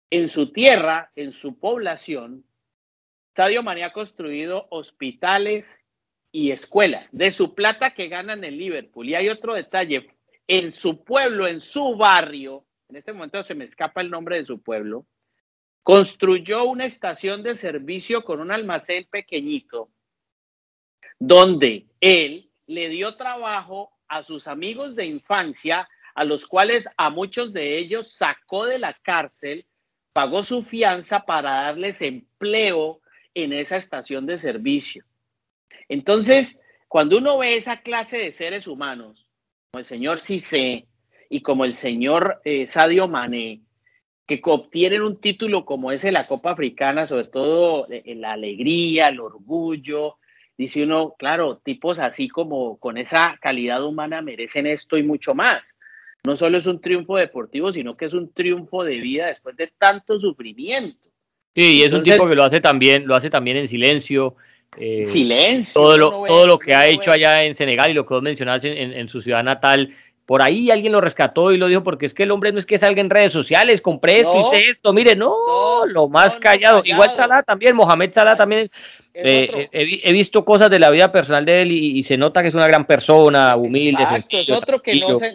En su tierra, en su población, Sadio Mané ha construido hospitales y escuelas de su plata que ganan en Liverpool. Y hay otro detalle, en su pueblo, en su barrio, en este momento se me escapa el nombre de su pueblo, construyó una estación de servicio con un almacén pequeñito, donde él le dio trabajo a sus amigos de infancia a los cuales a muchos de ellos sacó de la cárcel, pagó su fianza para darles empleo en esa estación de servicio. Entonces, cuando uno ve esa clase de seres humanos, como el señor Cissé y como el señor eh, Sadio Mané, que obtienen un título como ese, la Copa Africana, sobre todo eh, la alegría, el orgullo, dice uno, claro, tipos así como con esa calidad humana merecen esto y mucho más. No solo es un triunfo deportivo, sino que es un triunfo de vida después de tanto sufrimiento. Sí, y es un tipo que lo hace también, lo hace también en silencio. Eh, silencio. Todo lo, todo lo que ha hecho allá en Senegal y lo que vos mencionás en, su ciudad natal, por ahí alguien lo rescató y lo dijo porque es que el hombre no es que salga en redes sociales, compré esto, hice esto, mire, no, lo más callado. Igual Salah también, Mohamed Salah también. Eh, he, visto cosas de la vida personal de él y, se nota que es una gran persona, humilde, Es otro que no, se,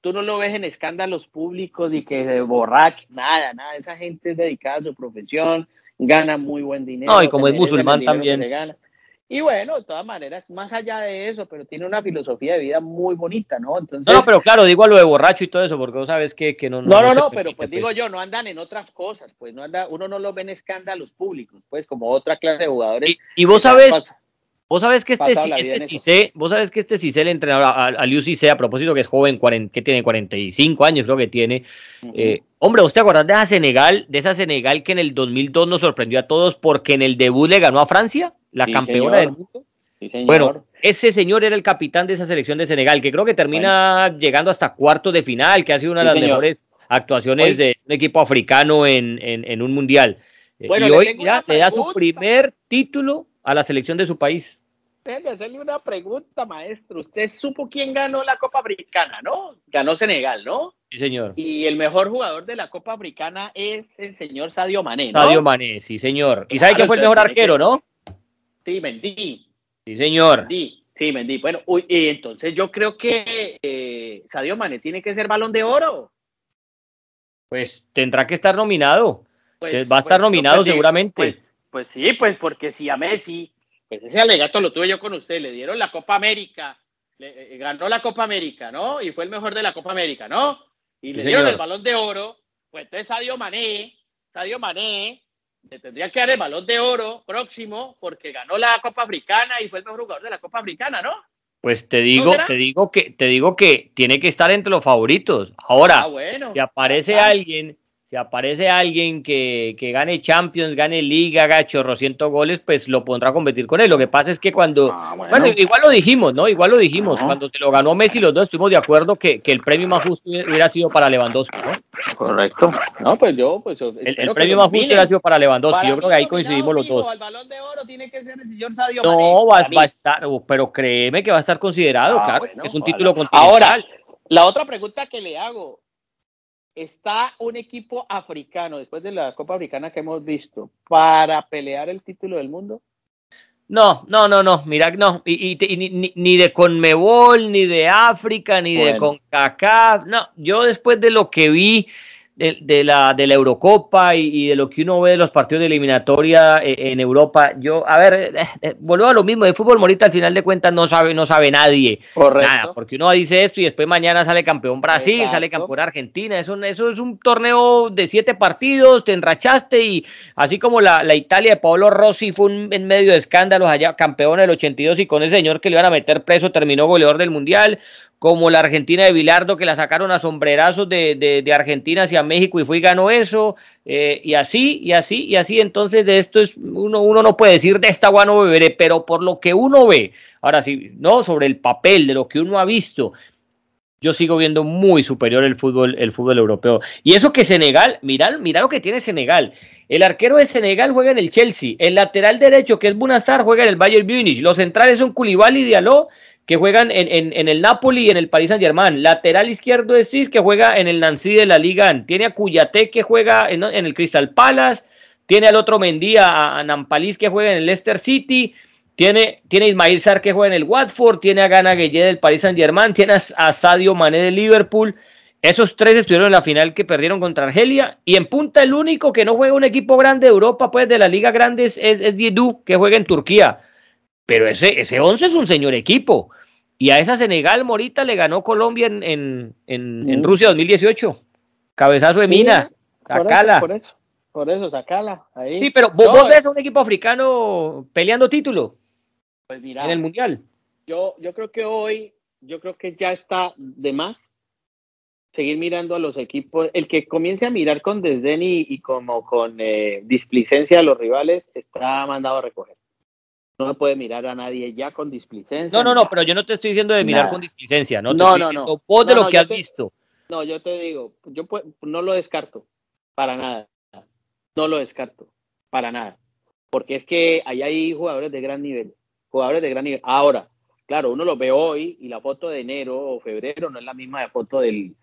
tú no lo ves en escándalos públicos y que de borracho, nada, nada. Esa gente es dedicada a su profesión, gana muy buen dinero. No, y como es musulmán también. Y bueno, de todas maneras, más allá de eso, pero tiene una filosofía de vida muy bonita, ¿no? Entonces, no, pero claro, digo a lo de borracho y todo eso, porque vos sabes que, que no. No, no, no, pero pues, digo pues. yo, no andan en otras cosas, pues no anda, uno no lo ve en escándalos públicos, pues como otra clase de jugadores. Y, vos sabes, Vos sabes que este, este Cissé, vos sabes que este Cissé, el entrenador, a, a Liu Cissé, a propósito que es joven, que tiene 45 años, creo que tiene. eh, hombre, ¿vos te acordás de esa Senegal, de esa Senegal que en el 2002 nos sorprendió a todos porque en el debut le ganó a Francia, la campeona del mundo? bueno, ese señor era el capitán de esa selección de Senegal, que creo que termina llegando hasta cuarto de final, que ha sido una de las mejores actuaciones de un equipo africano en, en, un mundial. Eh, y hoy ya le da su primer título a la selección de su país. Déjeme hacerle una pregunta, maestro. Usted supo quién ganó la Copa Africana, ¿no? Ganó Senegal, ¿no? Sí, señor. Y el mejor jugador de la Copa Africana es el señor Sadio Mané, ¿no? Sadio Mané, sí, señor. ¿Y sabe quién fue el mejor arquero, no? Sí, Mendy. Sí, señor. Mendy. Sí, Mendy. Bueno, y entonces yo creo que eh, Sadio Mané tiene que ser balón de oro. Pues tendrá que estar nominado. Pues, Va a estar pues, nominado pues, seguramente. Pues, sí, pues porque si a Messi, pues ese alegato lo tuve yo con usted, le dieron la Copa América, le, eh, ganó la Copa América, ¿no? Y fue el mejor de la Copa América, ¿no? Y le dieron el balón de oro, pues entonces Sadio Mané, Sadio Mané, le tendría que dar el balón de oro próximo porque ganó la Copa Africana y fue el mejor jugador de la Copa Africana, ¿no? Pues te digo, te digo que te digo que tiene que estar entre los favoritos. Ahora, ah, si aparece alguien si aparece alguien que, que, gane Champions, gane Liga, haga chorrocientos goles, pues lo pondrá a competir con él. Lo que pasa es que cuando, ah, bueno. igual lo dijimos, ¿no? Igual lo dijimos, cuando se lo ganó Messi, los dos estuvimos de acuerdo que, que, el premio más justo hubiera sido para Lewandowski, ¿no? Correcto. No, pues yo, pues. El, premio más justo hubiera sido para Lewandowski, yo creo que ahí coincidimos los dos. El balón de oro tiene que ser el señor Sadio No, va, a estar, pero créeme que va a estar considerado, ah, claro, es un título continental. Ahora, la otra pregunta que le hago, ¿Está un equipo africano, después de la Copa Africana que hemos visto, para pelear el título del mundo? No, no, no, no, mira, no, y, ni, ni, de Conmebol, ni de África, ni de CONCACAF, no, yo después de lo que vi de, la, de la Eurocopa y, de lo que uno ve de los partidos de eliminatoria eh, en Europa, yo, a ver, eh, eh, vuelvo a lo mismo, de fútbol morita al final de cuentas no sabe, no sabe nadie. Nada, porque uno dice esto y después mañana sale campeón Brasil, sale campeón Argentina, eso, eso es un torneo de siete partidos, te enrachaste y así como la, la Italia de Paolo Rossi fue en medio de escándalos allá, campeón del 82 y con el señor que le iban a meter preso terminó goleador del Mundial, como la Argentina de Bilardo, que la sacaron a sombrerazos de, de, Argentina hacia México y fue y ganó eso, eh, y así, y así, y así. Entonces, de esto es, uno, uno no puede decir de esta agua no beberé, pero por lo que uno ve, ahora sí, no sobre el papel, de lo que uno ha visto, yo sigo viendo muy superior el fútbol, el fútbol europeo. Y eso que Senegal, mira, mira lo que tiene Senegal. El arquero de Senegal juega en el Chelsea, el lateral derecho, que es Bunazar, juega en el Bayern Munich, los centrales son Koulibaly y Diallo que juegan en, en, el Napoli y en el Paris Saint Germain. Lateral izquierdo es Cis, que juega en el Nancy de la Liga. Tiene a Cuyate, que juega en, el Crystal Palace. Tiene al otro Mendía, a, Nampalis, que juega en el Leicester City. Tiene, tiene Ismail Sar, que juega en el Watford. Tiene a Gana Gueye del Paris Saint Germain. Tiene a, Sadio Mané de Liverpool. Esos tres estuvieron en la final que perdieron contra Argelia. Y en punta, el único que no juega un equipo grande de Europa, pues de la Liga Grande, es, es Diedu, que juega en Turquía. Pero ese, ese 11 es un señor equipo. Y a esa Senegal Morita le ganó Colombia en, en, en, Rusia 2018. Cabezazo de mina. sacala. Por eso, por eso, sacala. Ahí. Sí, pero vos, ves a un equipo africano peleando título. Pues mira. En el Mundial. Yo, yo creo que hoy, yo creo que ya está de más seguir mirando a los equipos. El que comience a mirar con desdén y, como con eh, displicencia a los rivales está mandado a recoger. No puede mirar a nadie ya con displicencia. No, no, no, pero yo no te estoy diciendo de mirar con displicencia, ¿no? no, no, no. Vos de lo que has visto. No, yo te digo, yo no lo descarto, para nada. No lo descarto, para nada. Porque es que ahí hay jugadores de gran nivel, jugadores de gran nivel. Ahora, claro, uno lo ve hoy y la foto de enero o febrero no es la misma de foto del,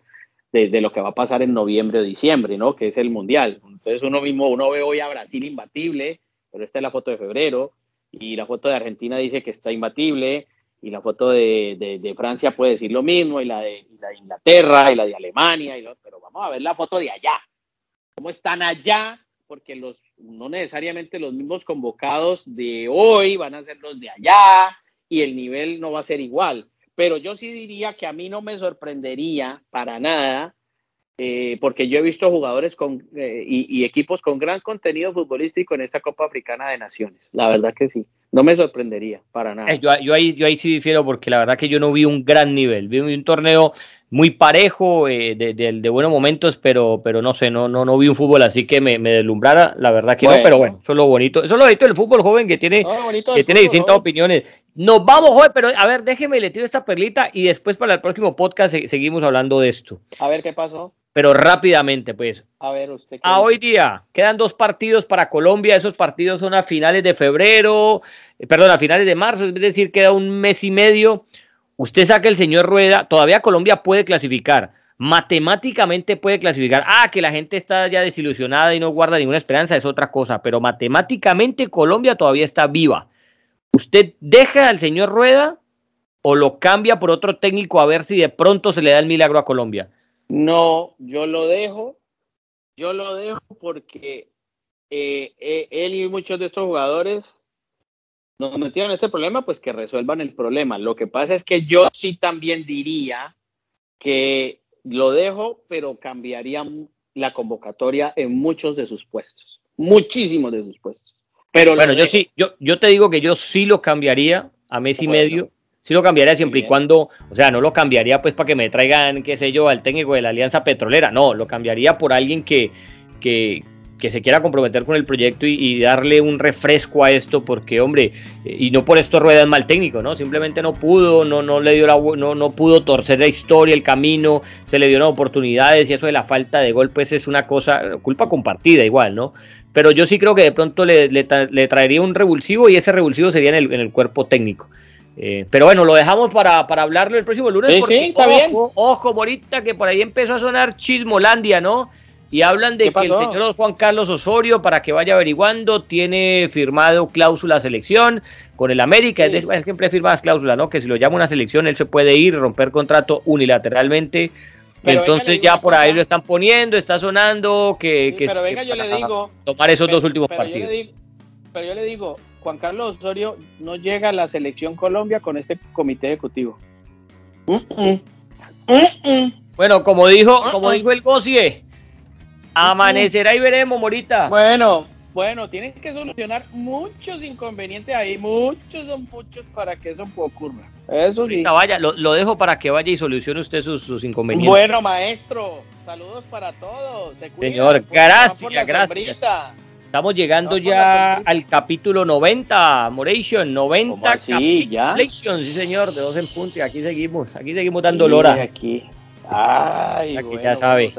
de, lo que va a pasar en noviembre o diciembre, ¿no? Que es el Mundial. Entonces uno mismo, uno ve hoy a Brasil imbatible, pero esta es la foto de febrero, y la foto de Argentina dice que está imbatible, y la foto de, Francia puede decir lo mismo, y la de, Inglaterra, y la de Alemania, y pero vamos a ver la foto de allá. ¿Cómo están allá? Porque los, no necesariamente los mismos convocados de hoy van a ser los de allá, y el nivel no va a ser igual. Pero yo sí diría que a mí no me sorprendería para nada, eh, porque yo he visto jugadores con, eh, y, equipos con gran contenido futbolístico en esta Copa Africana de Naciones. La verdad que sí. No me sorprendería para nada. Eh, yo, yo, ahí, yo ahí sí difiero porque la verdad que yo no vi un gran nivel. Vi un torneo muy parejo, eh, de, de, buenos momentos, pero, pero no sé, no, no, no vi un fútbol así que me, me deslumbrara, la verdad que no, pero bueno, eso es lo bonito, eso es lo bonito del fútbol joven que tiene, que tiene distintas opiniones. Nos vamos, joven, pero a ver, déjeme le tiro esta perlita y después para el próximo podcast seguimos hablando de esto. A ver qué pasó. Pero rápidamente, pues. A ver, usted. A hoy día, quedan dos partidos para Colombia, esos partidos son a finales de febrero, eh, perdón, a finales de marzo, es decir, queda un mes y medio. Usted saca el señor Rueda, todavía Colombia puede clasificar, matemáticamente puede clasificar. Ah, que la gente está ya desilusionada y no guarda ninguna esperanza, es otra cosa, pero matemáticamente Colombia todavía está viva. ¿Usted deja al señor Rueda o lo cambia por otro técnico a ver si de pronto se le da el milagro a Colombia? No, yo lo dejo, yo lo dejo porque eh, eh, él y muchos de estos jugadores nos metieron en este problema, pues que resuelvan el problema. Lo que pasa es que yo sí también diría que lo dejo, pero cambiaría la convocatoria en muchos de sus puestos, muchísimos de sus puestos. Pero bueno, yo sí, yo, yo te digo que yo sí lo cambiaría a mes y medio, sí lo cambiaría siempre y cuando, o sea, no lo cambiaría pues para que me traigan, qué sé yo, al técnico de la Alianza Petrolera, no, lo cambiaría por alguien que, que, que se quiera comprometer con el proyecto y, darle un refresco a esto, porque hombre, y no por esto Rueda es mal técnico, ¿no? Simplemente no pudo, no, no le dio la, no, no pudo torcer la historia, el camino, se le dieron oportunidades y eso de la falta de gol, pues es una cosa, culpa compartida igual, ¿no? Pero yo sí creo que de pronto le, le, traería un revulsivo y ese revulsivo sería en el, en el cuerpo técnico. Eh, pero bueno, lo dejamos para, para hablarlo el próximo lunes. Sí, porque, está bien. ojo, Morita, que por ahí empezó a sonar Chismolandia, ¿no? Y hablan de que el señor Juan Carlos Osorio, para que vaya averiguando, tiene firmado cláusula selección con el América. él siempre firma las cláusulas, ¿no? Que si lo llama una selección, él se puede ir, romper contrato unilateralmente. Entonces ya por ahí lo están poniendo, está sonando que... que pero venga, yo le digo... Tomar esos dos últimos partidos. pero yo le digo, Juan Carlos Osorio no llega a la selección Colombia con este comité ejecutivo. Bueno, como dijo, como dijo el Gosie, Amanecerá y veremos, Morita. Bueno, bueno, tienen que solucionar muchos inconvenientes ahí, muchos son muchos para que eso ocurra. Eso sí. vaya, lo, dejo para que vaya y solucione usted sus, inconvenientes. Bueno, maestro, saludos para todos. Señor, gracias, gracias. Estamos llegando ya al capítulo 90, Moration, 90 Sí, ya. Sí, señor, de dos en punto. Y aquí seguimos, aquí seguimos dando lora. Aquí. Ay, aquí ya sabe.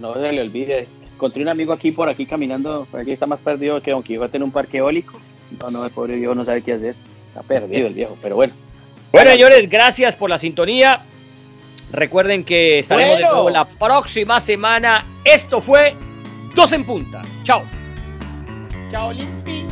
No se le olvide. Encontré un amigo aquí por aquí caminando, por aquí está más perdido que Don Quijote en un parque eólico. No, no, el pobre viejo no sabe qué hacer. Está perdido el viejo, pero bueno. Bueno, señores, gracias por la sintonía. Recuerden que estaremos de nuevo la próxima semana. Esto fue Dos en Punta. Chao. Chao, Limpi.